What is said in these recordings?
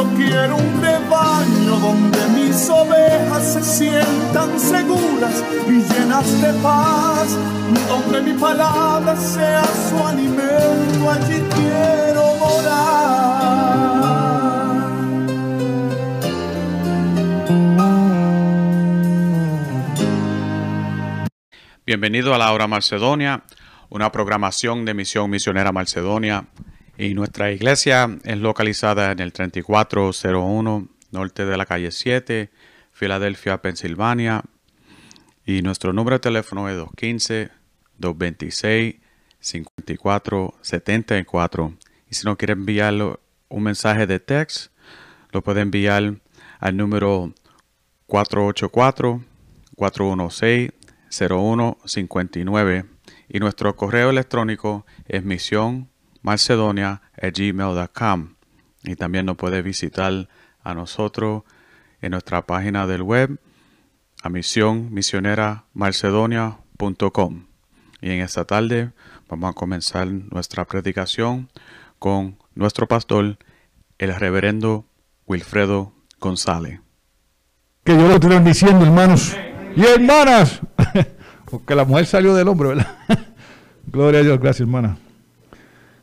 Yo quiero un rebaño donde mis ovejas se sientan seguras y llenas de paz, donde mi palabra sea su alimento, allí quiero morar. Bienvenido a la Hora Macedonia, una programación de Misión Misionera Macedonia. Y nuestra iglesia es localizada en el 3401 norte de la calle 7, Filadelfia, Pensilvania. Y nuestro número de teléfono es 215-226-5474. Y si no quiere enviar un mensaje de text, lo puede enviar al número 484-416-0159. Y nuestro correo electrónico es misión gmail.com y también nos puede visitar a nosotros en nuestra página del web a misión misionera marcedonia.com y en esta tarde vamos a comenzar nuestra predicación con nuestro pastor el reverendo Wilfredo González. Que Dios lo esté bendiciendo hermanos y hermanas. Porque la mujer salió del hombre ¿verdad? gloria a Dios gracias hermana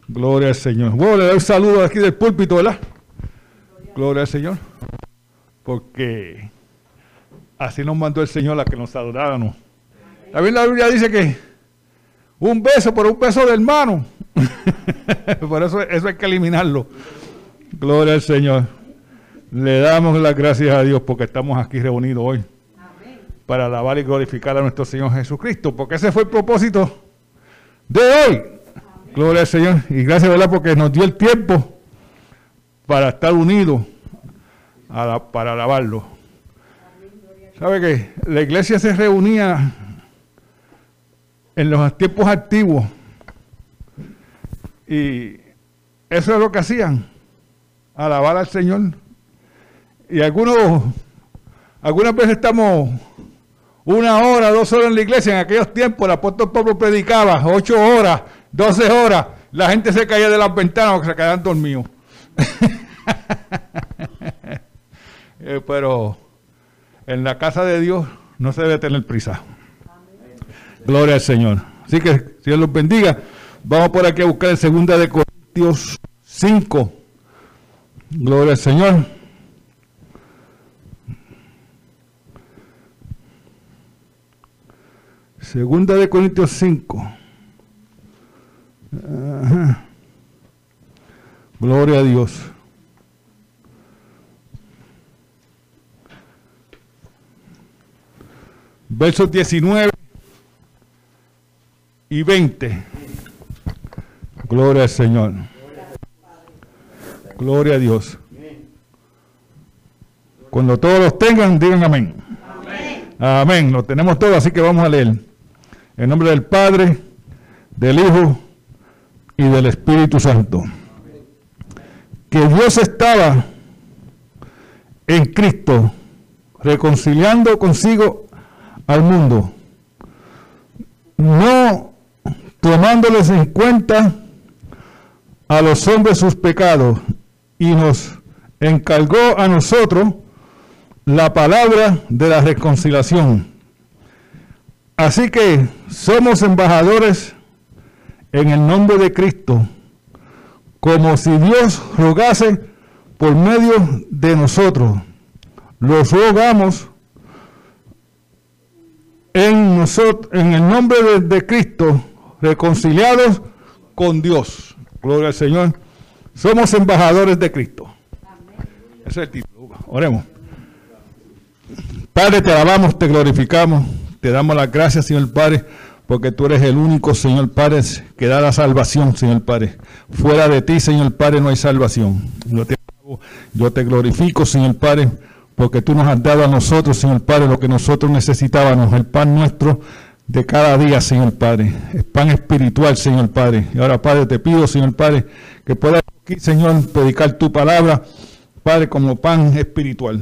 Gloria al Señor. Bueno, le doy un saludo aquí del púlpito, ¿verdad? Gloria al Señor. Porque así nos mandó el Señor a que nos adoráramos. También la Biblia dice que un beso por un beso de hermano. por eso, eso hay que eliminarlo. Gloria al Señor. Le damos las gracias a Dios porque estamos aquí reunidos hoy. Para alabar y glorificar a nuestro Señor Jesucristo. Porque ese fue el propósito de hoy Gloria al Señor. Y gracias, ¿verdad? Porque nos dio el tiempo para estar unidos para alabarlo. ¿Sabe que la iglesia se reunía en los tiempos antiguos? Y eso es lo que hacían, alabar al Señor. Y algunos, algunas veces estamos una hora, dos horas en la iglesia. En aquellos tiempos el apóstol Pablo predicaba ocho horas 12 horas, la gente se caía de las ventanas porque se quedaban dormidos. Eh, pero en la casa de Dios no se debe tener prisa. Gloria al Señor. Así que Dios los bendiga. Vamos por aquí a buscar el segunda de Corintios 5. Gloria al Señor. Segunda de Corintios 5. Gloria a Dios. Versos 19 y 20. Gloria al Señor. Gloria a Dios. Cuando todos los tengan, digan amén. Amén. Amén. Lo tenemos todo, así que vamos a leer. En nombre del Padre, del Hijo y del Espíritu Santo. Que Dios estaba en Cristo, reconciliando consigo al mundo, no tomándoles en cuenta a los hombres sus pecados, y nos encargó a nosotros la palabra de la reconciliación. Así que somos embajadores en el nombre de Cristo, como si Dios rogase por medio de nosotros. Los rogamos en, nosotros, en el nombre de, de Cristo, reconciliados con Dios. Gloria al Señor. Somos embajadores de Cristo. Ese es el título. Oremos. Padre, te alabamos, te glorificamos, te damos las gracias, Señor Padre, porque tú eres el único, Señor Padre, que da la salvación, Señor Padre. Fuera de ti, Señor Padre, no hay salvación. Yo te, yo te glorifico, Señor Padre, porque tú nos has dado a nosotros, Señor Padre, lo que nosotros necesitábamos, el pan nuestro de cada día, Señor Padre. El pan espiritual, Señor Padre. Y ahora, Padre, te pido, Señor Padre, que puedas aquí, Señor, predicar tu palabra, Padre, como pan espiritual.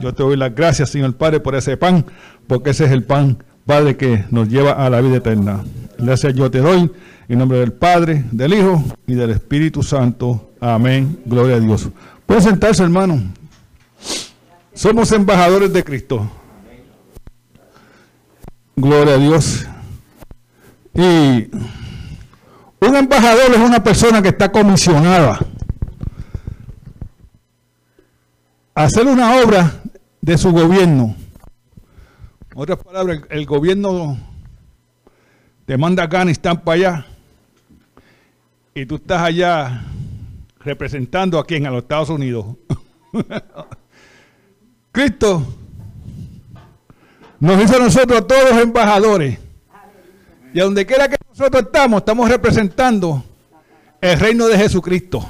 Yo te doy las gracias, Señor Padre, por ese pan, porque ese es el pan, Padre, que nos lleva a la vida eterna. Gracias yo te doy, en nombre del Padre, del Hijo y del Espíritu Santo. Amén. Gloria a Dios. Pueden sentarse, hermano. Somos embajadores de Cristo. Gloria a Dios. Y un embajador es una persona que está comisionada a hacer una obra de su gobierno. Otras palabras, el, el gobierno te manda a Afganistán para allá y tú estás allá representando a quién, a los Estados Unidos. Cristo nos hizo a nosotros todos embajadores. Y a donde quiera que nosotros estamos, estamos representando el reino de Jesucristo.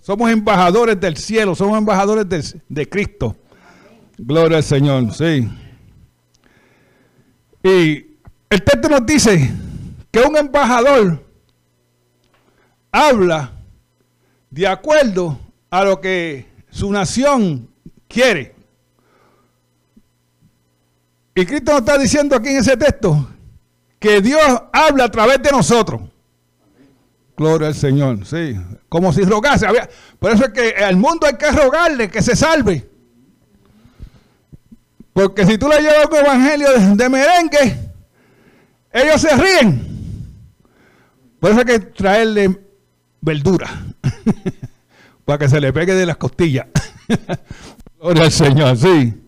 Somos embajadores del cielo, somos embajadores de, de Cristo. Gloria al Señor, sí. Y el texto nos dice que un embajador habla de acuerdo a lo que su nación quiere. Y Cristo nos está diciendo aquí en ese texto que Dios habla a través de nosotros. Gloria al Señor, sí. Como si rogase. Por eso es que al mundo hay que rogarle que se salve. Porque si tú le llevas un evangelio de, merengue, ellos se ríen. Por eso hay que traerle verdura. para que se le pegue de las costillas. Gloria al Señor, sí.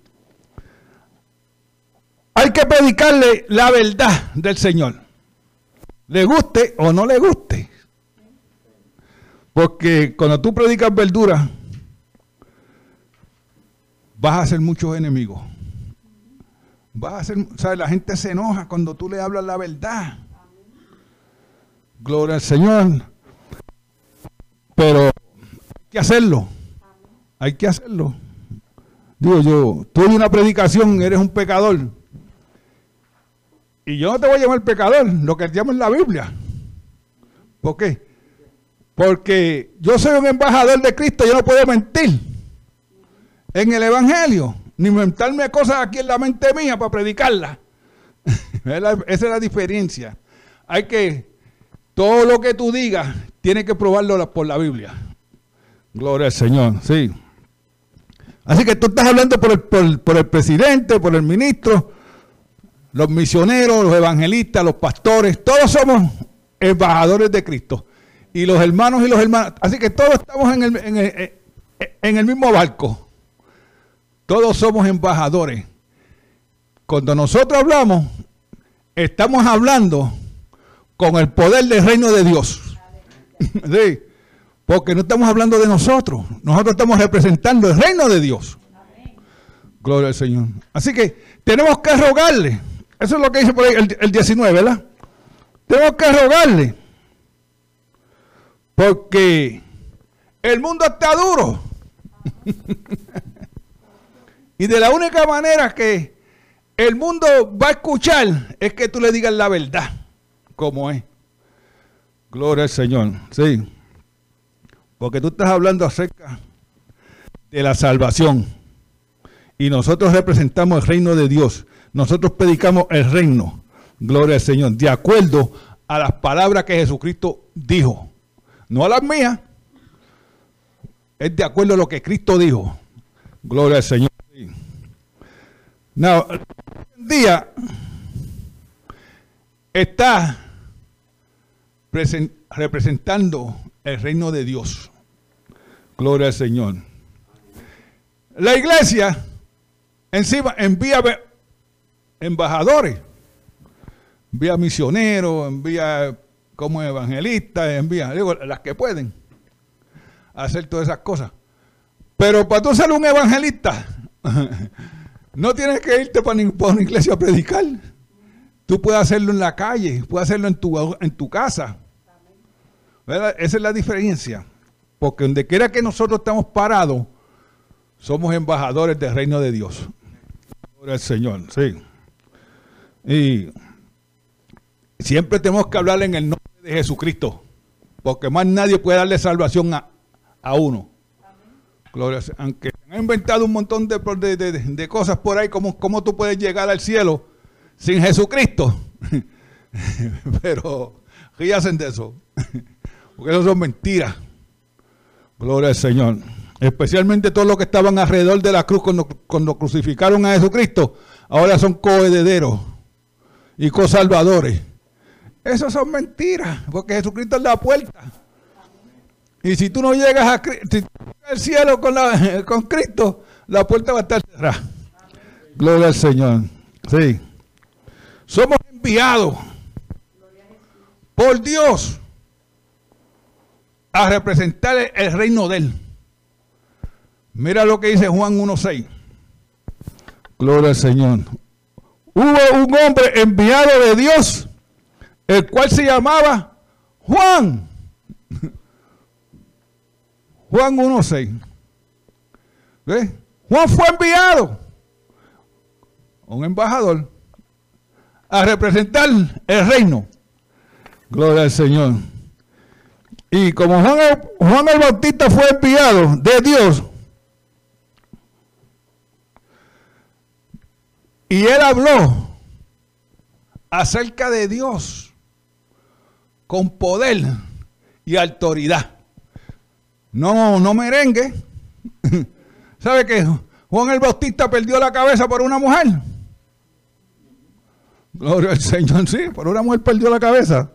Hay que predicarle la verdad del Señor. Le guste o no le guste. Porque cuando tú predicas verdura, vas a hacer muchos enemigos. Vas a hacer, ¿sabes? La gente se enoja cuando tú le hablas la verdad. Gloria al Señor. Pero hay que hacerlo. Hay que hacerlo. Digo yo, tú en una predicación eres un pecador. Y yo no te voy a llamar pecador, lo que te llamo en la Biblia. ¿Por qué? Porque yo soy un embajador de Cristo, yo no puedo mentir en el Evangelio, ni inventarme cosas aquí en la mente mía para predicarla. Esa es la diferencia. Hay que, todo lo que tú digas, tiene que probarlo por la Biblia. Gloria al Señor, sí. Así que tú estás hablando por el, por el presidente, por el ministro, los misioneros, los evangelistas, los pastores, todos somos embajadores de Cristo. Y los hermanos y los hermanos, así que todos estamos en el, en el, mismo barco. Todos somos embajadores. Cuando nosotros hablamos, estamos hablando con el poder del reino de Dios. porque no estamos hablando de nosotros, nosotros estamos representando el reino de Dios. Gloria al Señor. Así que tenemos que rogarle eso es lo que dice por ahí el, 19, ¿verdad? Tengo que rogarle. Porque el mundo está duro. y de la única manera que el mundo va a escuchar es que tú le digas la verdad, como es. Gloria al Señor. Sí. Porque tú estás hablando acerca de la salvación. Y nosotros representamos el reino de Dios. Nosotros predicamos el reino, gloria al Señor, de acuerdo a las palabras que Jesucristo dijo. No a las mías, es de acuerdo a lo que Cristo dijo. Gloria al Señor. Now, hoy en día está representando el reino de Dios. Gloria al Señor. La iglesia encima envía embajadores, envía misioneros, envía como evangelistas, envía, digo, las que pueden. hacer todas esas cosas. Pero para tú ser un evangelista, no tienes que irte para, una iglesia a predicar. Tú puedes hacerlo en la calle, puedes hacerlo en tu, en tu casa. Esa es la diferencia. Porque donde quiera que nosotros estamos parados, somos embajadores del reino de Dios. Gloria al Señor, sí. Y siempre tenemos que hablar en el nombre de Jesucristo. Porque más nadie puede darle salvación a, uno. Gloria, aunque han inventado un montón de, cosas por ahí, como cómo tú puedes llegar al cielo sin Jesucristo. Pero, ¿qué hacen de eso? Porque eso son mentiras. Gloria al Señor. Especialmente todos los que estaban alrededor de la cruz cuando, crucificaron a Jesucristo, ahora son coherederos y cosalvadores. Eso son mentiras, porque Jesucristo es la puerta. Y si tú no llegas a al cielo con, con Cristo, la puerta va a estar cerrada. Gloria al Señor. Sí. Somos enviados por Dios a representar el reino de Él. Mira lo que dice Juan 1.6. Gloria al Señor. Hubo un hombre enviado de Dios, el cual se llamaba Juan. Juan 1.6. ¿Ves? Juan fue enviado, un embajador, a representar el reino. Gloria al Señor. Y como Juan Juan el Bautista fue enviado de Dios, y él habló acerca de Dios con poder y autoridad. No, no merengue. ¿Sabe que Juan el Bautista perdió la cabeza por una mujer? Gloria al Señor, sí, por una mujer perdió la cabeza.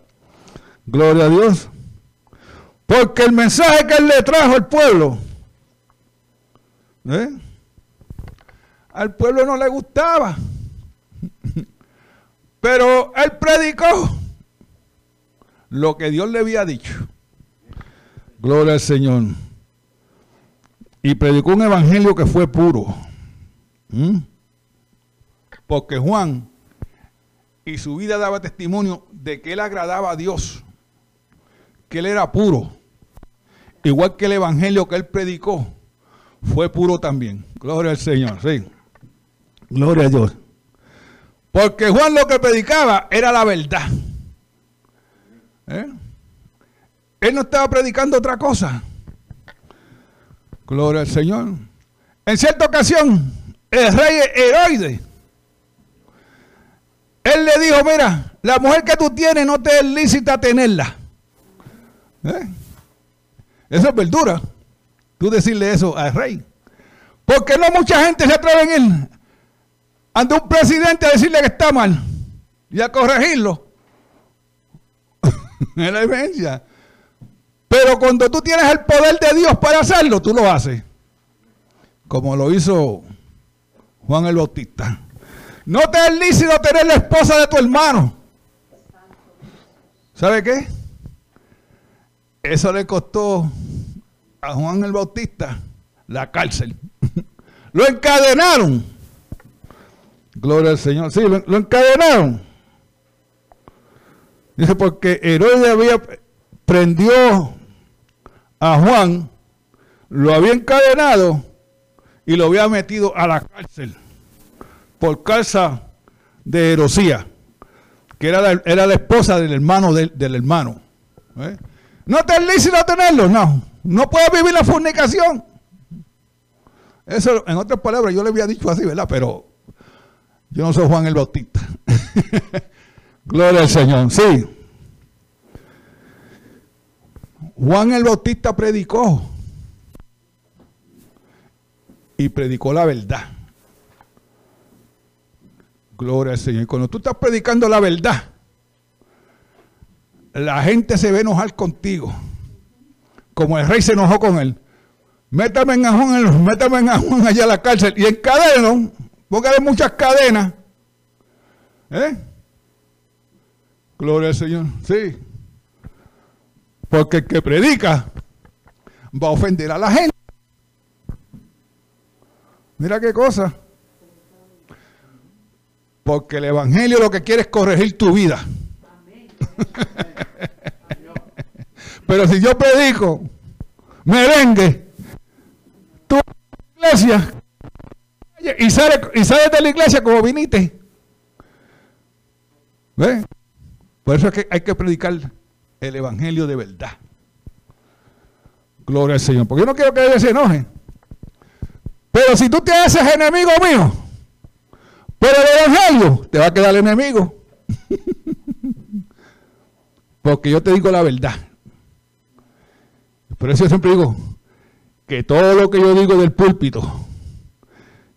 Gloria a Dios. Porque el mensaje que él le trajo al pueblo, ¿eh? al pueblo no le gustaba. Pero él predicó lo que Dios le había dicho. Gloria al Señor. Y predicó un evangelio que fue puro. ¿Mm? Porque Juan y su vida daba testimonio de que él agradaba a Dios, que él era puro. Igual que el evangelio que él predicó fue puro también. Gloria al Señor, sí. Gloria a Dios. Porque Juan lo que predicaba era la verdad. ¿Eh? Él no estaba predicando otra cosa. Gloria al Señor. En cierta ocasión, el rey Heroide, él le dijo, mira, la mujer que tú tienes no te es lícita tenerla. ¿Eh? Eso es verdura. Tú decirle eso al rey. Porque no mucha gente se atreve en él ante un presidente a decirle que está mal y a corregirlo. es la diferencia. Pero cuando tú tienes el poder de Dios para hacerlo, tú lo haces. Como lo hizo Juan el Bautista. No te es lícito tener la esposa de tu hermano. ¿Sabe qué? Eso le costó a Juan el Bautista la cárcel. lo encadenaron. Gloria al Señor. Sí, lo, encadenaron. Dice, porque Herodes había prendió a Juan, lo había encadenado y lo había metido a la cárcel por causa de Herosía, que era la, esposa del hermano del, hermano. ¿eh? ¿No te es lícito tenerlo? No. No puedes vivir la fornicación. Eso, en otras palabras, yo le había dicho así, ¿verdad? Pero yo no soy Juan el Bautista. Gloria al Señor. Sí. Juan el Bautista predicó. Y predicó la verdad. Gloria al Señor. Cuando tú estás predicando la verdad, la gente se ve enojar contigo. Como el rey se enojó con él. Métame en Juan, métame en Juan allá a la cárcel y encadeno, porque hay muchas cadenas. ¿Eh? Gloria al Señor. Sí. Porque el que predica va a ofender a la gente. Mira qué cosa. Porque el Evangelio lo que quiere es corregir tu vida. Pero si yo predico merengue, tú iglesia y sales y sale de la iglesia como viniste. ¿Ves? Por eso es que hay que predicar el evangelio de verdad. Gloria al Señor. Porque yo no quiero que ellos se enojen. Pero si tú te haces enemigo mío, por el evangelio, te va a quedar enemigo. Porque yo te digo la verdad. Por eso yo siempre digo que todo lo que yo digo del púlpito,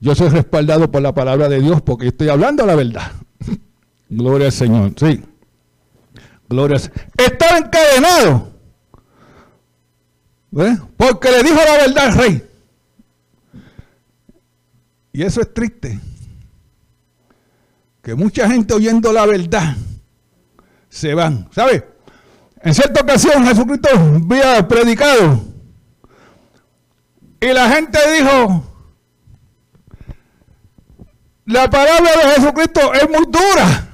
yo soy respaldado por la palabra de Dios porque estoy hablando la verdad. Gloria al Señor, sí. Estaba encadenado. Porque le dijo la verdad al rey. Y eso es triste. Que mucha gente oyendo la verdad se van. ¿Sabe? En cierta ocasión Jesucristo había predicado. Y la gente dijo, la palabra de Jesucristo es muy dura.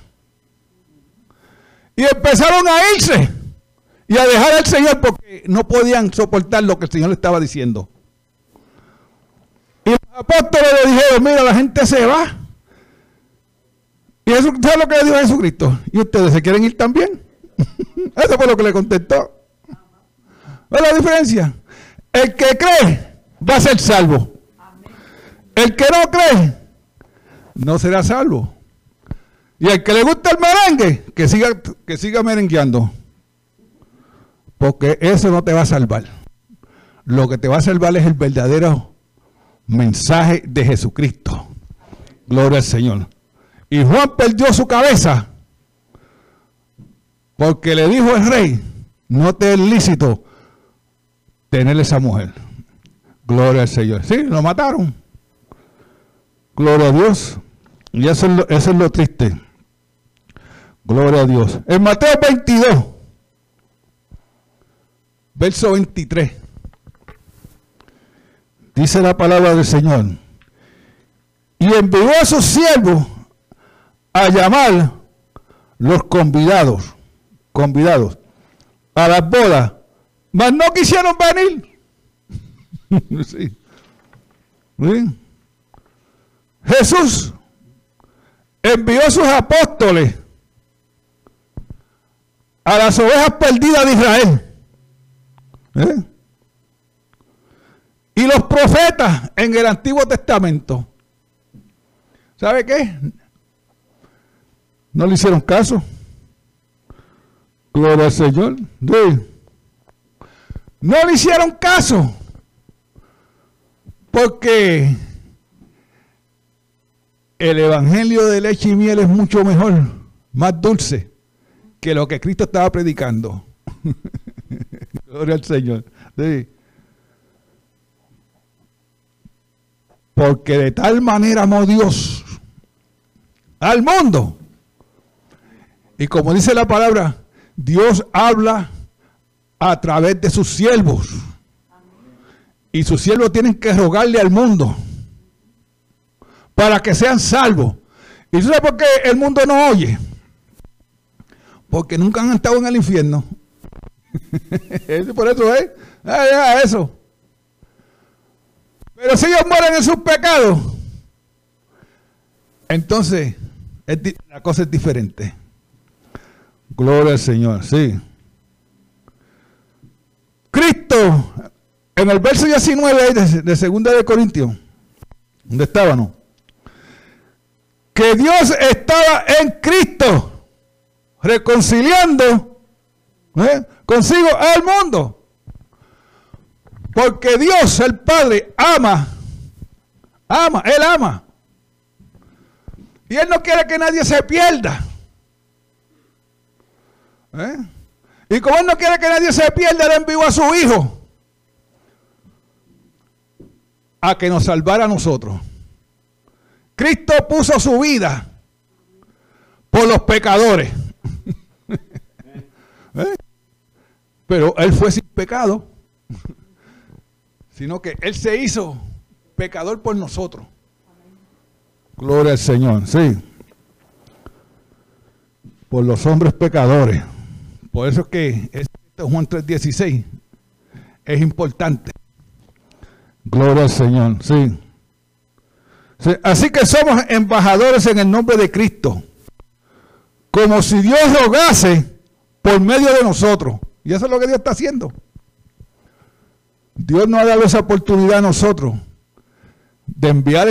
Y empezaron a irse y a dejar al Señor porque no podían soportar lo que el Señor le estaba diciendo. Y los apóstoles le dijeron, mira, la gente se va. Y eso, ¿sabe lo que le dijo Jesucristo? ¿Y ustedes se quieren ir también? eso fue lo que le contestó. ¿Ves la diferencia? El que cree va a ser salvo. El que no cree no será salvo. Y el que le gusta el merengue, que siga, que siga merengueando. Porque eso no te va a salvar. Lo que te va a salvar es el verdadero mensaje de Jesucristo. Gloria al Señor. Y Juan perdió su cabeza porque le dijo el rey, no te es lícito tener esa mujer. Gloria al Señor. Sí, lo mataron. Gloria a Dios. Y eso es lo, eso es lo triste. Gloria a Dios. En Mateo 22, verso 23, dice la palabra del Señor. Y envió a sus siervos a llamar los convidados, convidados a las bodas, mas no quisieron venir. Jesús envió a sus apóstoles a las ovejas perdidas de Israel. ¿Eh? Y los profetas en el Antiguo Testamento. ¿Sabe qué? No le hicieron caso. Gloria al Señor. No le hicieron caso. Porque el evangelio de leche y miel es mucho mejor, más dulce que lo que Cristo estaba predicando. Gloria al Señor. Porque de tal manera amó Dios al mundo. Y como dice la palabra, Dios habla a través de sus siervos. Y sus siervos tienen que rogarle al mundo para que sean salvos. ¿Y tú sabes por qué el mundo no oye? Porque nunca han estado en el infierno. por eso es. Ah, eso. Pero si ellos mueren en sus pecados, entonces la cosa es diferente. Gloria al Señor, sí. Cristo, en el verso 19 de, de segunda de Corintios, ¿dónde estábamos? que Dios estaba en Cristo, reconciliando ¿eh? consigo al mundo. Porque Dios, el Padre, ama, ama, Él ama. Y Él no quiere que nadie se pierda. ¿Eh? Y como Él no quiere que nadie se pierda, Él envió a su Hijo a que nos salvara a nosotros. Cristo puso su vida por los pecadores. ¿Eh? Pero Él fue sin pecado. sino que Él se hizo pecador por nosotros. Gloria al Señor, sí. Por los hombres pecadores. Por eso es que este Juan 3:16 es importante. Gloria al Señor, sí. Así que somos embajadores en el nombre de Cristo. Como si Dios rogase por medio de nosotros. Y eso es lo que Dios está haciendo. Dios nos ha dado esa oportunidad a nosotros de enviar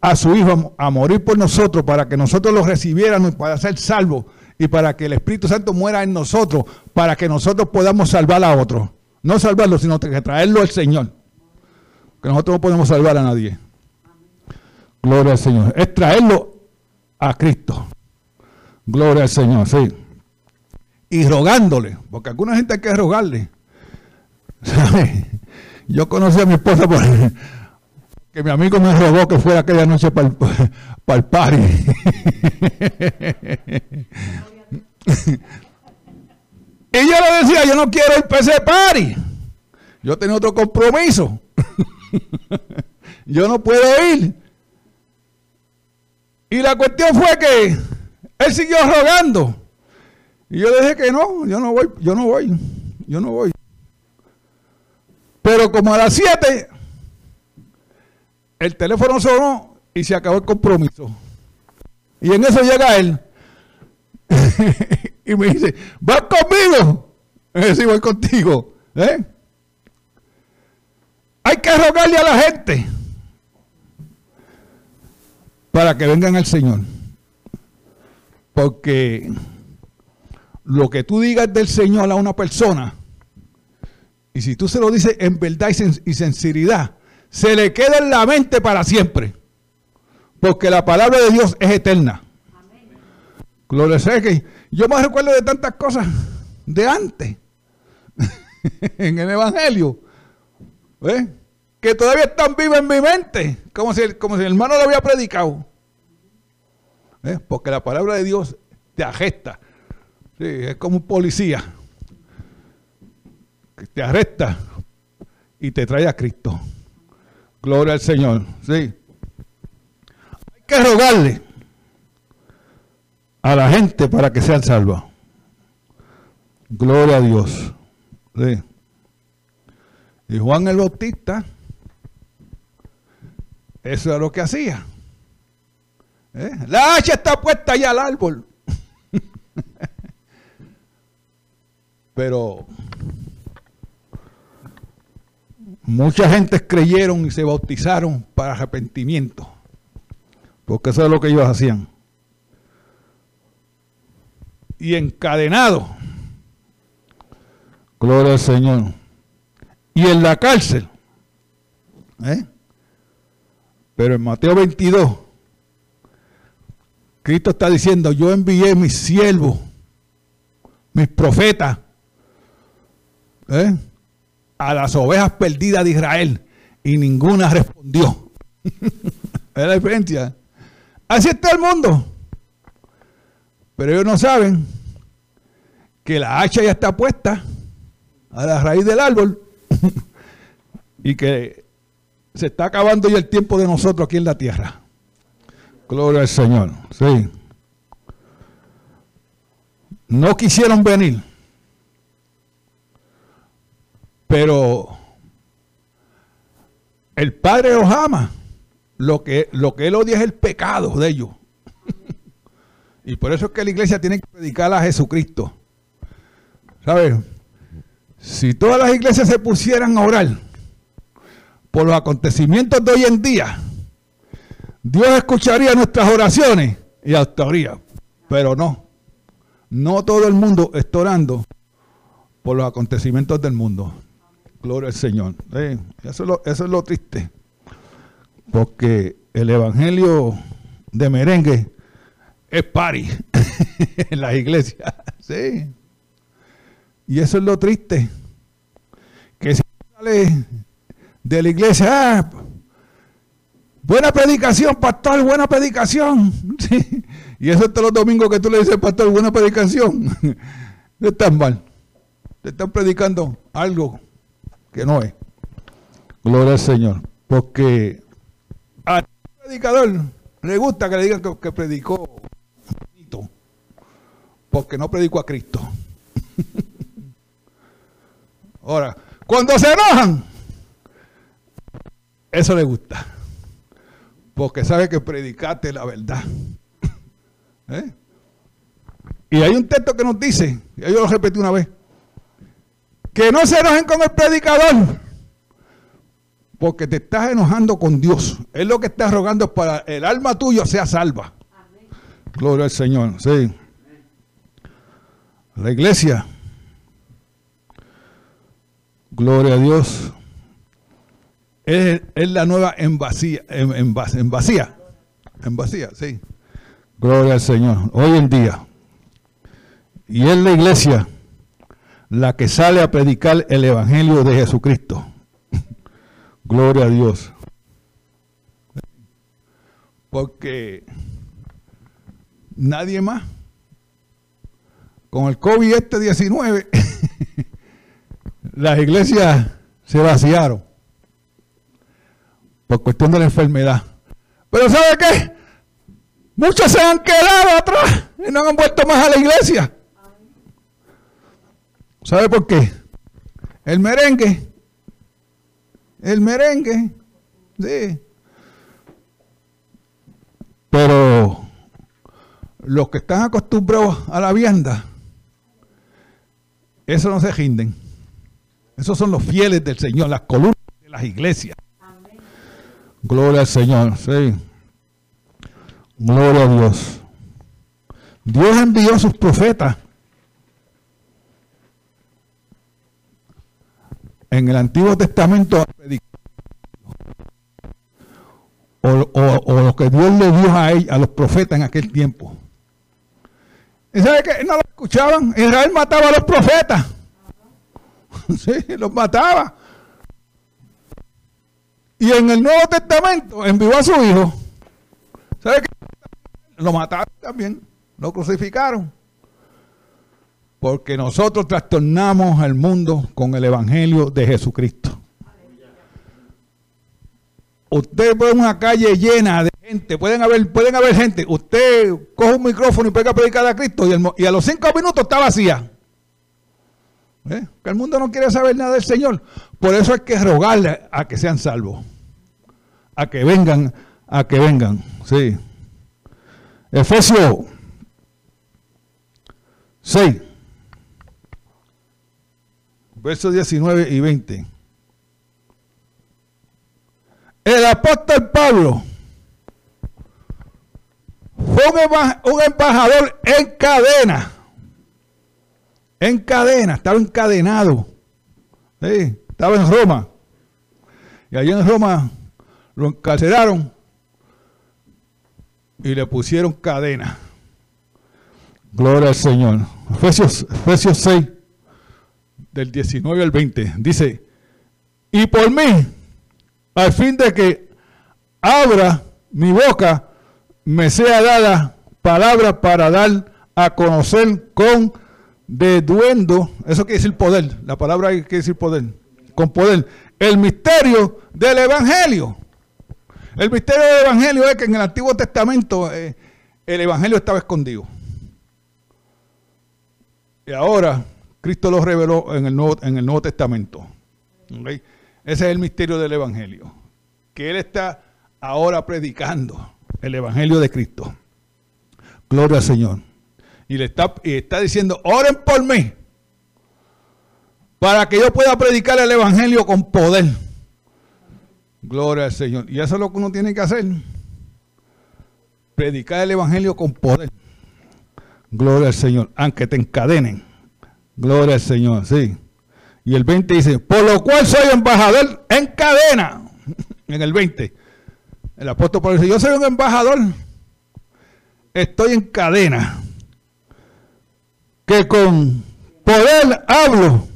a su Hijo a, morir por nosotros para que nosotros lo recibiéramos para ser salvos y para que el Espíritu Santo muera en nosotros para que nosotros podamos salvar a otros. No salvarlo, sino que traerlo al Señor. Que nosotros no podemos salvar a nadie. Gloria al Señor. Es traerlo a Cristo. Gloria al Señor, sí. Y rogándole, porque alguna gente hay que rogarle. Yo conocí a mi esposa porque mi amigo me rogó que fuera aquella noche para el, para el party. y yo le decía, yo no quiero ir para ese party. Yo tenía otro compromiso. yo no puedo ir. Y la cuestión fue que él siguió rogando. Y yo dije que no, yo no voy, yo no voy, yo no voy. Pero como a las 7, el teléfono sonó y se acabó el compromiso. Y en eso llega él. y me dice, ¿vas conmigo? Y sí, voy contigo. ¿eh? Hay que rogarle a la gente para que vengan al Señor. Porque lo que tú digas del Señor a una persona, y si tú se lo dices en verdad y, sinceridad, se le queda en la mente para siempre. Porque la palabra de Dios es eterna. Gloria a que yo me recuerdo de tantas cosas de antes en el Evangelio. ¿eh? que todavía están vivos en mi mente, como si, como si el hermano lo había predicado. ¿Eh? Porque la palabra de Dios te agesta. Sí, es como un policía que te arresta y te trae a Cristo. Gloria al Señor. Sí. Hay que rogarle a la gente para que sean salvos. Gloria a Dios. Sí. Y Juan el Bautista eso es lo que hacía. ¿Eh? La hacha está puesta allá al árbol. Pero mucha gente creyeron y se bautizaron para arrepentimiento. Porque eso es lo que ellos hacían. Y encadenado. Gloria al Señor. Y en la cárcel. ¿Eh? Pero en Mateo 22, Cristo está diciendo, yo envié mis siervos, mis profetas, ¿eh? a las ovejas perdidas de Israel y ninguna respondió. es la diferencia. Así está el mundo. Pero ellos no saben que la hacha ya está puesta a la raíz del árbol y que se está acabando ya el tiempo de nosotros aquí en la tierra. Gloria al Señor. Sí. No quisieron venir. Pero el Padre los ama. Lo que, lo que Él odia es el pecado de ellos. y por eso es que la iglesia tiene que predicar a Jesucristo. ¿Sabes? Si todas las iglesias se pusieran a orar, por los acontecimientos de hoy en día, Dios escucharía nuestras oraciones y actuaría. Pero no, no todo el mundo está orando por los acontecimientos del mundo. Gloria al Señor. eso, es lo, triste. Porque el Evangelio de merengue es pari en las iglesias. Sí. Y eso es lo triste. Que si sale de la iglesia. Ah, buena predicación, pastor, buena predicación. Y eso es los domingos que tú le dices, pastor, buena predicación. No están mal. Te están predicando algo que no es. Gloria al Señor. Porque al predicador le gusta que le digan que, predicó porque no predicó a Cristo. Ahora, cuando se enojan, eso le gusta. Porque sabe que predicaste la verdad. ¿Eh? Y hay un texto que nos dice, y yo lo repetí una vez, que no se enojen con el predicador, porque te estás enojando con Dios. Es lo que estás rogando para el alma tuya sea salva. Gloria al Señor, sí. La iglesia, gloria a Dios, es, la nueva en vacía, en, en vacía, en vacía, sí. Gloria al Señor. Hoy en día, y es la iglesia la que sale a predicar el Evangelio de Jesucristo. Gloria a Dios. Porque nadie más. Con el COVID este 19, las iglesias se vaciaron por cuestión de la enfermedad. Pero ¿sabe qué? Muchos se han quedado atrás y no han vuelto más a la iglesia. ¿Sabe por qué? El merengue. El merengue. Sí. Pero los que están acostumbrados a la vianda, eso no se rinden. Esos son los fieles del Señor, las columnas de las iglesias. Gloria al Señor, sí. Gloria a Dios. Dios envió a sus profetas en el Antiguo Testamento o, o, lo que Dios le dio a, a los profetas en aquel tiempo. ¿Y sabe que no lo escuchaban? Israel mataba a los profetas. sí, los mataba. Y en el Nuevo Testamento envió a su hijo. ¿Sabe qué? Lo mataron también. Lo crucificaron porque nosotros trastornamos al mundo con el Evangelio de Jesucristo. Usted ve una calle llena de gente, pueden haber, pueden haber gente, usted coge un micrófono y pega a predicar a Cristo y, a los cinco minutos está vacía. ¿Eh? Que el mundo no quiere saber nada del Señor. Por eso hay que rogarle a que sean salvos. A que vengan, a que vengan. Sí. Efesios 6 versos 19 y 20. El apóstol Pablo fue un embajador en cadena. En cadena, estaba encadenado. Estaba en Roma. Y allí en Roma lo encarcelaron y le pusieron cadena. Gloria al Señor. Efesios, Efesios 6, del 19 al 20. Dice, y por mí, al fin de que abra mi boca, me sea dada palabra para dar a conocer con deduendo, eso quiere decir poder, la palabra quiere decir poder, con poder, el misterio del Evangelio. El misterio del Evangelio es que en el Antiguo Testamento eh, el Evangelio estaba escondido. Y ahora Cristo lo reveló en el Nuevo, en el Nuevo Testamento. Ese es el misterio del Evangelio. Que Él está ahora predicando el Evangelio de Cristo. Gloria al Señor. Y le está, y está diciendo, oren por mí. Para que yo pueda predicar el Evangelio con poder. Gloria al Señor. Y eso es lo que uno tiene que hacer. Predicar el Evangelio con poder. Gloria al Señor. Aunque te encadenen. Gloria al Señor, sí. Y el 20 dice, por lo cual soy embajador en cadena. En el 20. El apóstol Pablo dice, yo soy un embajador. Estoy en cadena. Que con poder hablo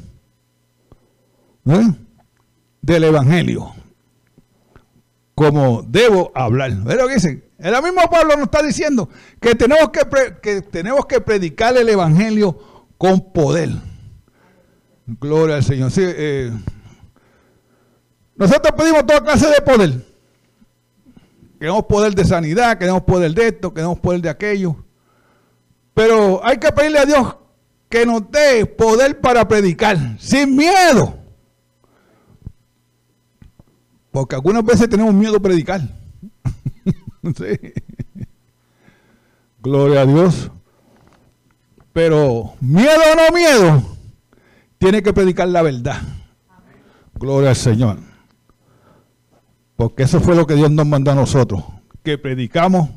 ¿eh? del Evangelio. Como debo hablar. ¿Ves lo que dice? El mismo Pablo nos está diciendo que tenemos que, que, tenemos que predicar el Evangelio con poder. Gloria al Señor. Sí, eh, Nosotros pedimos toda clase de poder. Queremos poder de sanidad, queremos poder de esto, queremos poder de aquello. Pero hay que pedirle a Dios que nos dé poder para predicar, sin miedo. Porque algunas veces tenemos miedo a predicar. Gloria a Dios. Pero miedo o no miedo, tiene que predicar la verdad. Gloria al Señor. Porque eso fue lo que Dios nos mandó a nosotros, que predicamos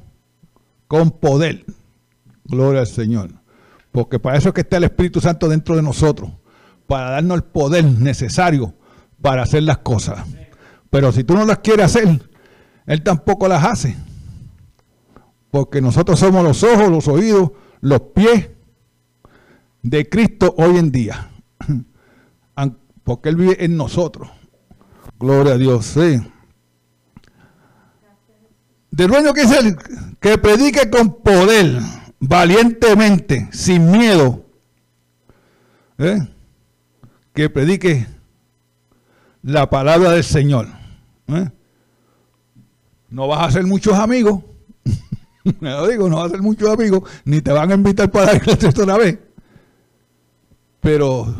con poder. Gloria al Señor. Porque para eso es que está el Espíritu Santo dentro de nosotros, para darnos el poder necesario para hacer las cosas. Pero si tú no las quieres hacer, Él tampoco las hace. Porque nosotros somos los ojos, los oídos, los pies de Cristo hoy en día. Porque Él vive en nosotros. Gloria a Dios. Sí. De dueño que es el que predique con poder, valientemente, sin miedo. ¿eh? Que predique la palabra del Señor. ¿eh? No vas a hacer muchos amigos. Me lo digo, no vas a hacer muchos amigos, ni te van a invitar para la otra vez. Pero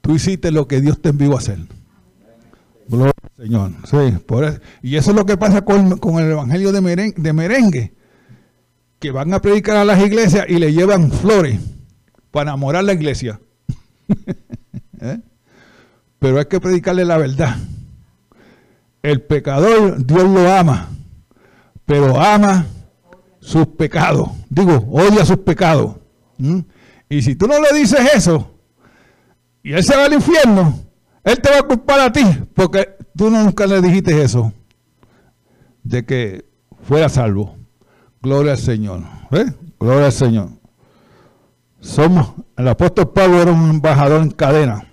tú hiciste lo que Dios te envió a hacer. Gloria al Señor. Sí. Y eso es lo que pasa con, el evangelio de merengue, que van a predicar a las iglesias y le llevan flores para enamorar la iglesia. ¿Eh? Pero hay que predicarle la verdad. El pecador, Dios lo ama, pero ama sus pecados. Digo, odia sus pecados. Y si tú no le dices eso, y él se va al infierno, él te va a culpar a ti, porque tú nunca le dijiste eso, de que fuera salvo. Gloria al Señor. ¿eh? Gloria al Señor. Somos, el apóstol Pablo era un embajador en cadena,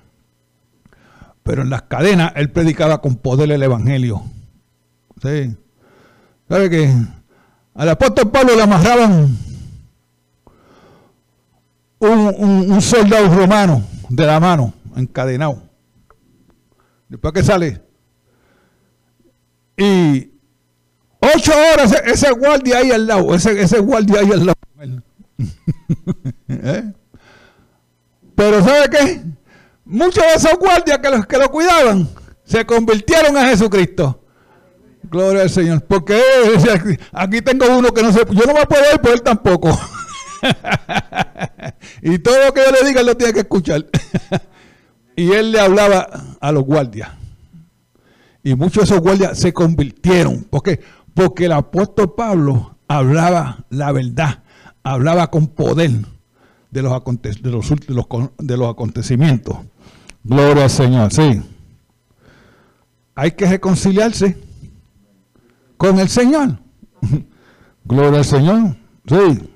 pero en las cadenas él predicaba con poder el Evangelio. ¿Sí? ¿Sabe que al apóstol Pablo le amarraban un, soldado romano de la mano, encadenado. Después que sale. Y ocho horas ese, guardia ahí al lado, ese, ese guardia ahí al lado. ¿Eh? Pero ¿sabe qué? Muchos de esos guardias que, los, que lo cuidaban se convirtieron a Jesucristo. Gloria al Señor. Porque aquí tengo uno que no se... Yo no me puedo ir, pero él tampoco. y todo lo que yo le diga, él lo tiene que escuchar. y él le hablaba a los guardias. Y muchos de esos guardias se convirtieron. ¿Por qué? Porque el apóstol Pablo hablaba la verdad, hablaba con poder de los, de de los acontecimientos. Gloria al Señor, sí. Hay que reconciliarse con el Señor. Gloria al Señor, sí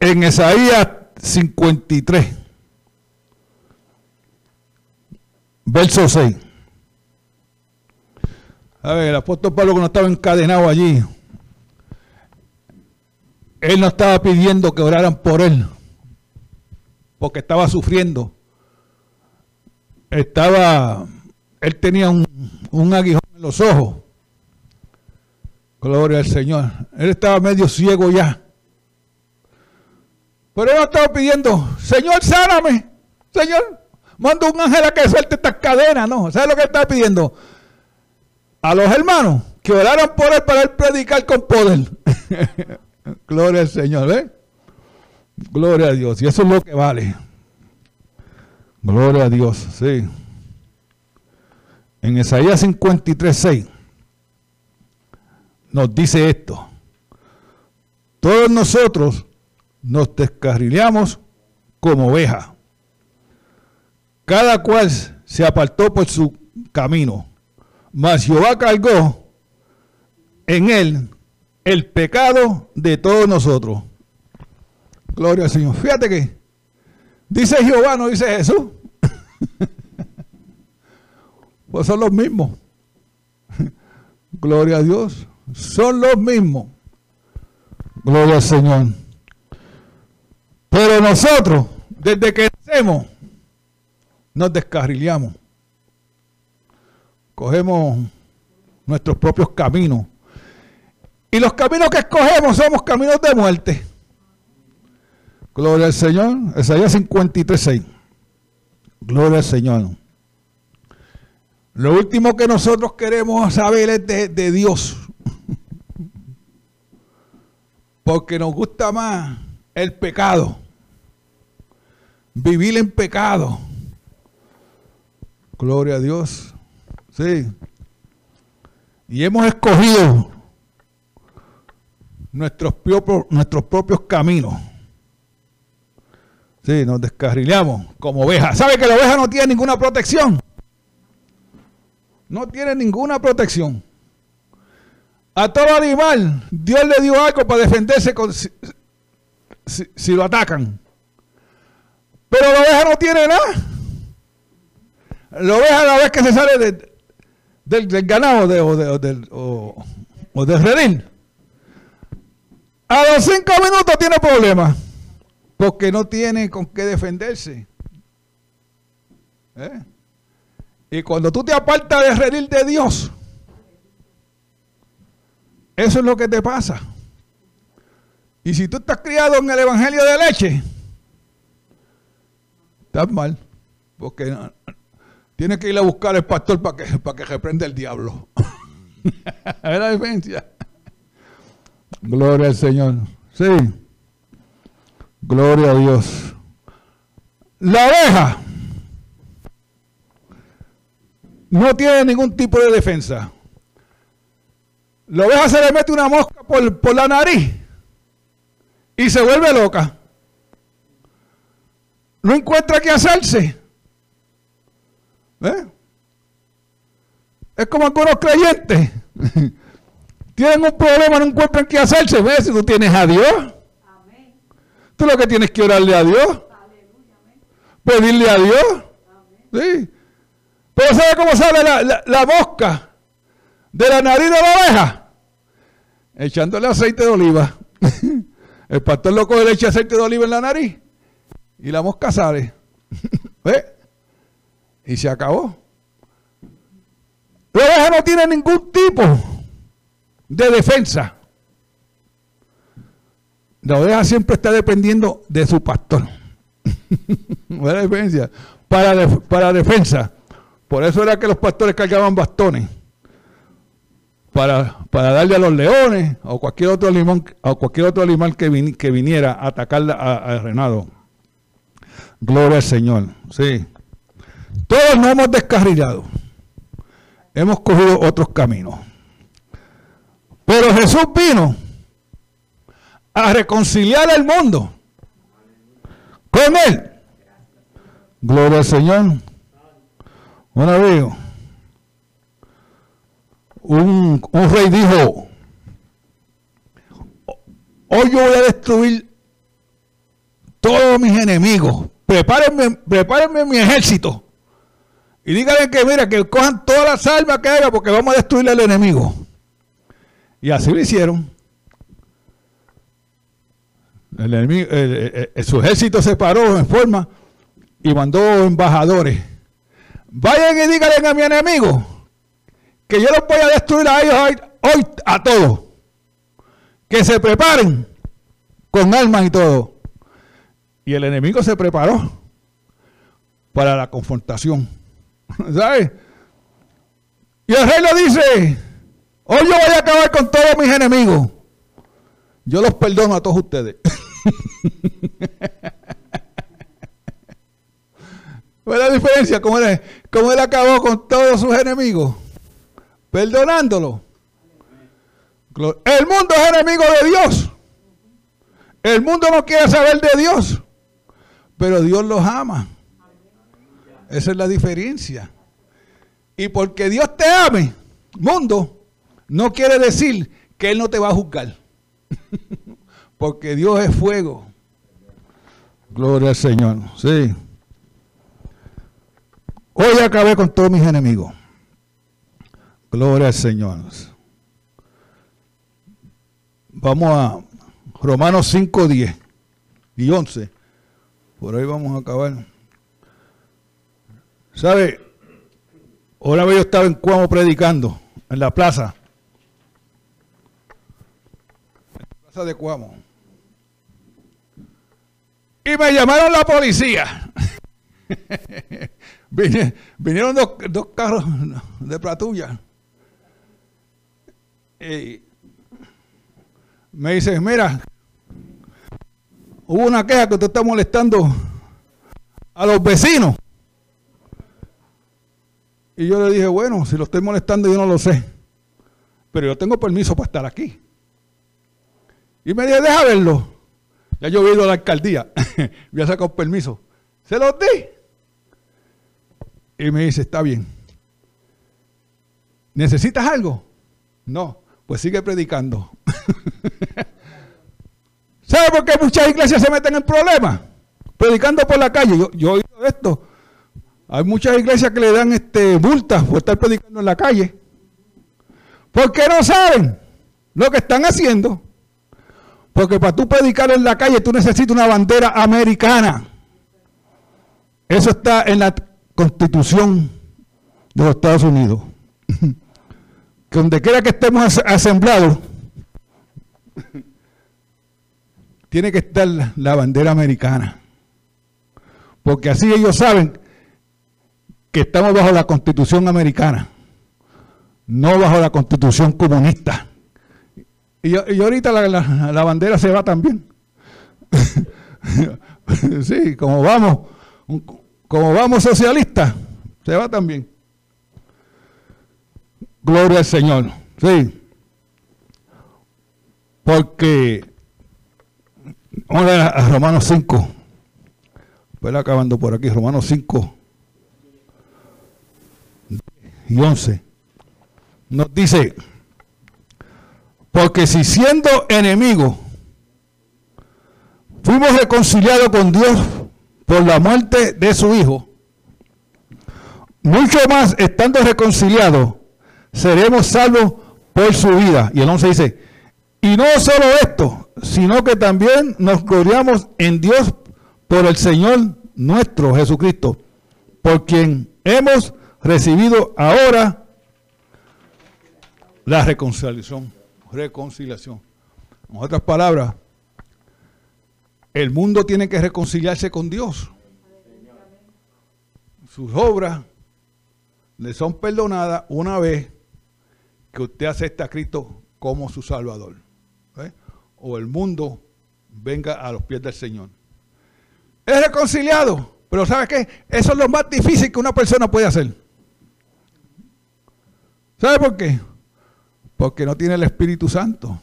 en Isaías 53, verso 6. A ver, el apóstol Pablo cuando estaba encadenado allí, él no estaba pidiendo que oraran por él, porque estaba sufriendo. Estaba, él tenía un, un aguijón en los ojos. Gloria al Señor. Él estaba medio ciego ya. Pero yo estaba pidiendo, Señor, sáname. Señor, manda un ángel a que suelte estas cadenas. No, ¿sabes lo que estaba pidiendo? A los hermanos que oraran por él para él predicar con poder. Gloria al Señor, ¿ves? Gloria a Dios. Y eso es lo que vale. Gloria a Dios, sí. En Isaías 53, 6 nos dice esto. Todos nosotros nos descarrileamos como oveja. Cada cual se apartó por su camino, mas Jehová cargó en él el pecado de todos nosotros. Gloria al Señor. Fíjate que dice Jehová, no dice Jesús. pues son los mismos. Gloria a Dios. Son los mismos. Gloria al Señor. Pero nosotros, desde que nacemos, nos descarrileamos. cogemos nuestros propios caminos. Y los caminos que escogemos somos caminos de muerte. Gloria al Señor. Isaías 53.6. Gloria al Señor. Lo último que nosotros queremos saber es de Dios. Porque nos gusta más el pecado. Vivir en pecado. Gloria a Dios. Sí. Y hemos escogido nuestros propios, nuestros propios caminos. Sí, nos descarrilamos como ovejas. ¿Sabe que la oveja no tiene ninguna protección? No tiene ninguna protección. A todo animal, Dios le dio algo para defenderse si, si, lo atacan. Pero la oveja no tiene nada. La oveja, a la vez que se sale de, del, ganado o, de, del, o, del redil, a los cinco minutos tiene problemas. Porque no tiene con qué defenderse. ¿Eh? Y cuando tú te apartas de redil de Dios, eso es lo que te pasa. Y si tú estás criado en el Evangelio de leche, estás mal. Porque tienes que ir a buscar al pastor para que, para que reprenda el diablo. es la diferencia. Gloria al Señor. Sí. Gloria a Dios. La oveja no tiene ningún tipo de defensa. La oveja se le mete una mosca por, la nariz y se vuelve loca. No encuentra qué hacerse. ¿Eh? Es como algunos creyentes. Tienen un problema, no encuentran qué hacerse. ¿Ves? Si tú tienes a Dios. Tú lo que tienes que orarle a Dios. Pedirle a Dios. Sí. Pero ¿sabe cómo sale la, mosca de la nariz de la oveja? Echándole aceite de oliva. El pastor loco le echa aceite de oliva en la nariz y la mosca sale. ¿Ve? Y se acabó. La oveja no tiene ningún tipo de defensa. La oveja siempre está dependiendo de su pastor. Buena defensa. Para, para defensa. Por eso era que los pastores cargaban bastones. Para, para darle a los leones o cualquier otro animal, o cualquier otro animal que, que viniera a atacar al renado. Gloria al Señor. Sí. Todos nos hemos descarrilado. Hemos cogido otros caminos. Pero Jesús vino a reconciliar el mundo con Él. Gloria al Señor. Una vez, un, un rey dijo, hoy yo voy a destruir todos mis enemigos. Prepárenme, prepárenme mi ejército. Y díganle que, mira, que cojan todas las armas que haya porque vamos a destruir al enemigo. Y así lo hicieron. El enemigo, su ejército se paró en forma y mandó embajadores. Vayan y díganle a mi enemigo que yo los voy a destruir a ellos hoy, a todos. Que se preparen con armas y todo. Y el enemigo se preparó para la confrontación. ¿Sabes? Y el rey le dice, hoy yo voy a acabar con todos mis enemigos. Yo los perdono a todos ustedes. ¿Cuál es la diferencia? ¿Cómo él, él acabó con todos sus enemigos? Perdonándolo. El mundo es enemigo de Dios. El mundo no quiere saber de Dios. Pero Dios los ama. Esa es la diferencia. Y porque Dios te ame, mundo, no quiere decir que Él no te va a juzgar. porque Dios es fuego. Gloria al Señor. Sí. Hoy acabé con todos mis enemigos. Gloria al Señor. Vamos a Romanos 5, 10 y 11. Por ahí vamos a acabar. ¿Sabe? Vez yo estaba en Cuamo predicando, en la plaza. En la plaza de Cuamo. Y me llamaron la policía. vinieron dos, carros de platulla. Y me dicen, mira, hubo una queja que usted está molestando a los vecinos. Y yo le dije, bueno, si lo estoy molestando yo no lo sé, pero yo tengo permiso para estar aquí. Y me dijo, deja verlo. Ya yo he ido a la alcaldía, voy a sacar permiso. Se los di. Y me dice, está bien. ¿Necesitas algo? No, pues sigue predicando. ¿Sabe por qué muchas iglesias se meten en problemas? Predicando por la calle. Yo, yo he oído esto. Hay muchas iglesias que le dan este, multas por estar predicando en la calle. Porque no saben lo que están haciendo. Porque para tú predicar en la calle tú necesitas una bandera americana. Eso está en la constitución de los Estados Unidos. que donde quiera que estemos asemblados, tiene que estar la bandera americana. Porque así ellos saben que estamos bajo la constitución americana, no bajo la constitución comunista. Y, ahorita la, bandera se va también. sí, como vamos, como vamos socialistas, se va también. Gloria al Señor. Sí. Porque, vamos a, a Romanos 5. Voy acabando por aquí, Romanos 5 y 11. Nos dice, porque si siendo enemigos fuimos reconciliados con Dios por la muerte de su Hijo, mucho más estando reconciliados, seremos salvos por su vida. Y el 11 dice, y no solo esto, sino que también nos gloriamos en Dios por el Señor nuestro Jesucristo, por quien hemos recibido ahora la reconciliación. Reconciliación. En otras palabras, el mundo tiene que reconciliarse con Dios. Sus obras le son perdonadas una vez que usted acepta a Cristo como su Salvador. ¿Eh? O el mundo venga a los pies del Señor. Es reconciliado. Pero ¿sabe qué? Eso es lo más difícil que una persona puede hacer. ¿Sabe por qué? Porque no tiene el Espíritu Santo.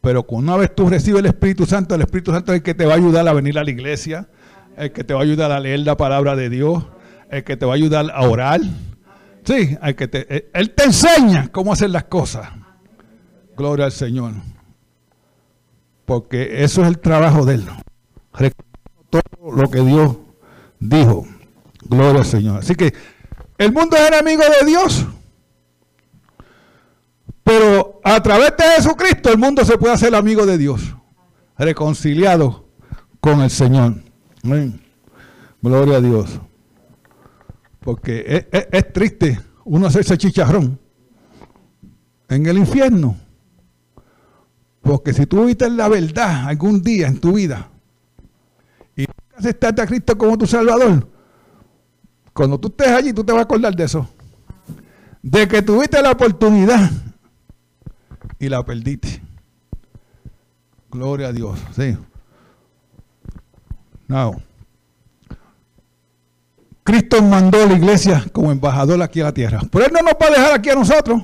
Pero una vez tú recibes el Espíritu Santo, el Espíritu Santo es el que te va a ayudar a venir a la iglesia, el que te va a ayudar a leer la palabra de Dios, el que te va a ayudar a orar. Sí, el que te, él te enseña cómo hacer las cosas. Gloria al Señor. Porque eso es el trabajo de él. Todo lo que Dios dijo. Gloria al Señor. Así que el mundo es enemigo de Dios. Pero a través de Jesucristo el mundo se puede hacer amigo de Dios. Reconciliado con el Señor. Gloria a Dios. Porque es, triste uno hacerse chicharrón en el infierno. Porque si tú viste la verdad algún día en tu vida y aceptaste a Cristo como tu Salvador, cuando tú estés allí, tú te vas a acordar de eso. De que tuviste la oportunidad y la perdiste. Gloria a Dios. Sí. Now. Cristo mandó a la iglesia como embajador aquí a la tierra. Pero Él no nos va a dejar aquí a nosotros.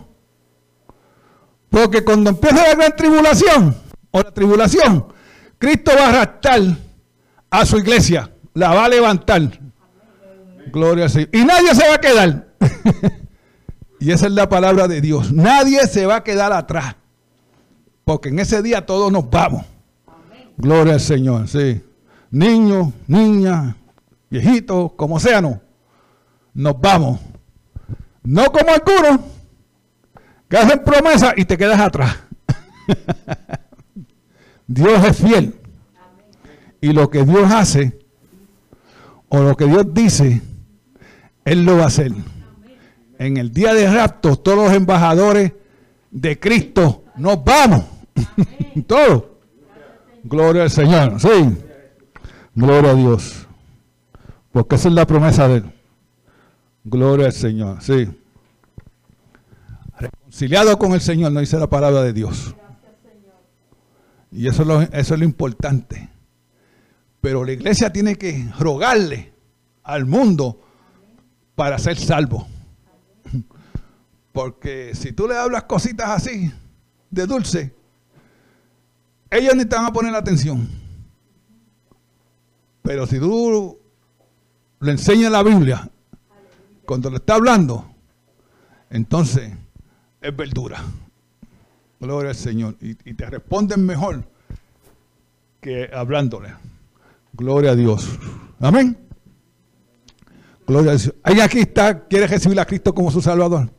Porque cuando empiece la gran tribulación, o la tribulación, Cristo va a arrastrar a su iglesia, la va a levantar. Gloria al Señor. Y nadie se va a quedar. y esa es la palabra de Dios. Nadie se va a quedar atrás. Porque en ese día todos nos vamos. Gloria al Señor. Sí. Niños, niñas, viejitos, como sea, no. Nos vamos. No como algunos que hacen promesas y te quedas atrás. Dios es fiel. Y lo que Dios hace, o lo que Dios dice, Él lo va a hacer. En el día de rapto, todos los embajadores de Cristo nos vamos. todos. Gloria al Señor. Sí. Gloria a Dios. Porque esa es la promesa de Él. Gloria al Señor. Sí. Reconciliado con el Señor, no dice la palabra de Dios. Y eso es, lo, eso es lo importante. Pero la iglesia tiene que rogarle al mundo para ser salvo. Porque si tú le hablas cositas así, de dulce, ellos ni te a poner atención. Pero si tú le enseñas la Biblia, cuando le está hablando, entonces es verdura. Gloria al Señor. Y, te responden mejor que hablándole. Gloria a Dios. Amén. Gloria a Dios. ¿Alguien aquí está, quiere recibir a Cristo como su Salvador?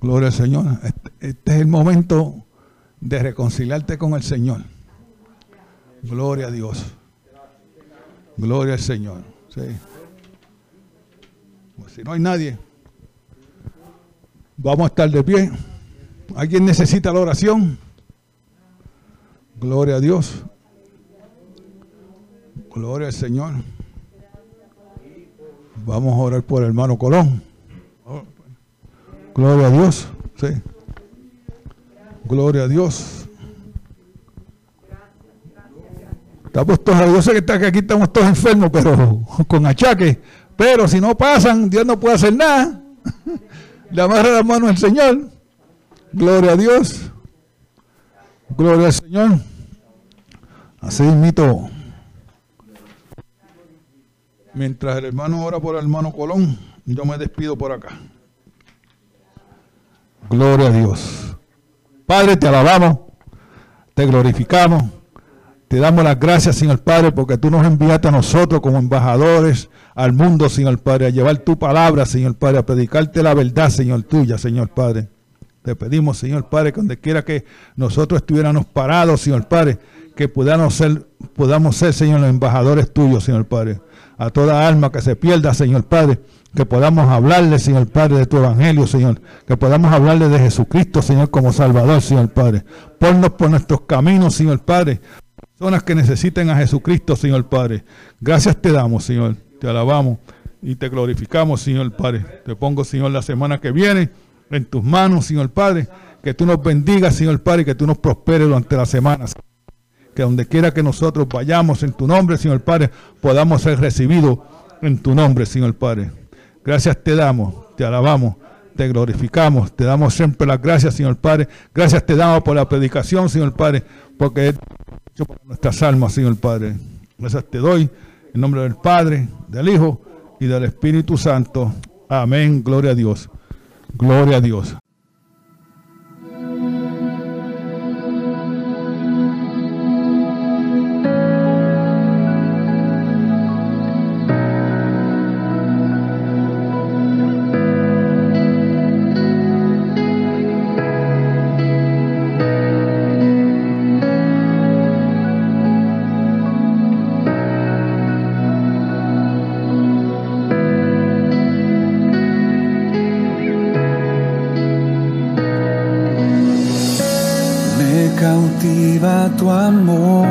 Gloria al Señor. Este, este, es el momento de reconciliarte con el Señor. Gloria a Dios. Gloria al Señor. Sí. Pues si no hay nadie, vamos a estar de pie. ¿Alguien necesita la oración? Gloria a Dios. Gloria al Señor. Vamos a orar por el hermano Colón. Gloria a Dios. Sí. Gloria a Dios. Estamos todos, yo sé que aquí estamos todos enfermos, pero con achaques. Pero si no pasan, Dios no puede hacer nada. Le amarra la mano al Señor. Gloria a Dios. Gloria al Señor. Así mito. Mientras el hermano ora por el hermano Colón, yo me despido por acá. Gloria a Dios. Padre, te alabamos, te glorificamos, te damos las gracias, Señor Padre, porque tú nos enviaste a nosotros como embajadores al mundo, Señor Padre, a llevar tu palabra, Señor Padre, a predicarte la verdad, Señor tuya, Señor Padre. Te pedimos, Señor Padre, que donde quiera que nosotros estuviéramos parados, Señor Padre, que podamos ser, podamos ser, Señor, los embajadores tuyos, Señor Padre a toda alma que se pierda, Señor Padre, que podamos hablarle, Señor Padre, de tu evangelio, Señor, que podamos hablarle de Jesucristo, Señor, como Salvador, Señor Padre. Ponnos por nuestros caminos, Señor Padre, personas que necesiten a Jesucristo, Señor Padre. Gracias te damos, Señor, te alabamos y te glorificamos, Señor Padre. Te pongo, Señor, la semana que viene en tus manos, Señor Padre, que tú nos bendigas, Señor Padre, que tú nos prosperes durante la semana que donde quiera que nosotros vayamos en tu nombre, Señor Padre, podamos ser recibidos en tu nombre, Señor Padre. Gracias te damos, te alabamos, te glorificamos, te damos siempre las gracias, Señor Padre. Gracias te damos por la predicación, Señor Padre, porque por nuestras almas, Señor Padre. Gracias te doy en nombre del Padre, del Hijo y del Espíritu Santo. Amén. Gloria a Dios. Gloria a Dios. Tu amor.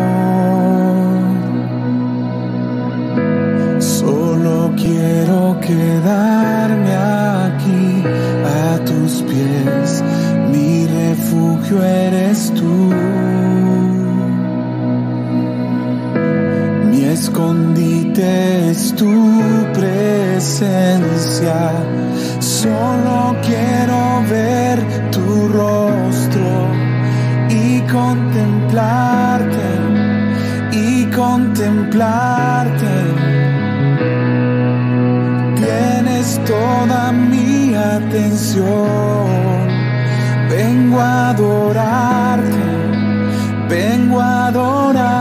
Solo quiero quedarme aquí a tus pies. Mi refugio eres tú. Mi escondite es tu presencia. Solo quiero ver contemplarte y contemplarte. Tienes toda mi atención. Vengo a adorarte, vengo a adorarte.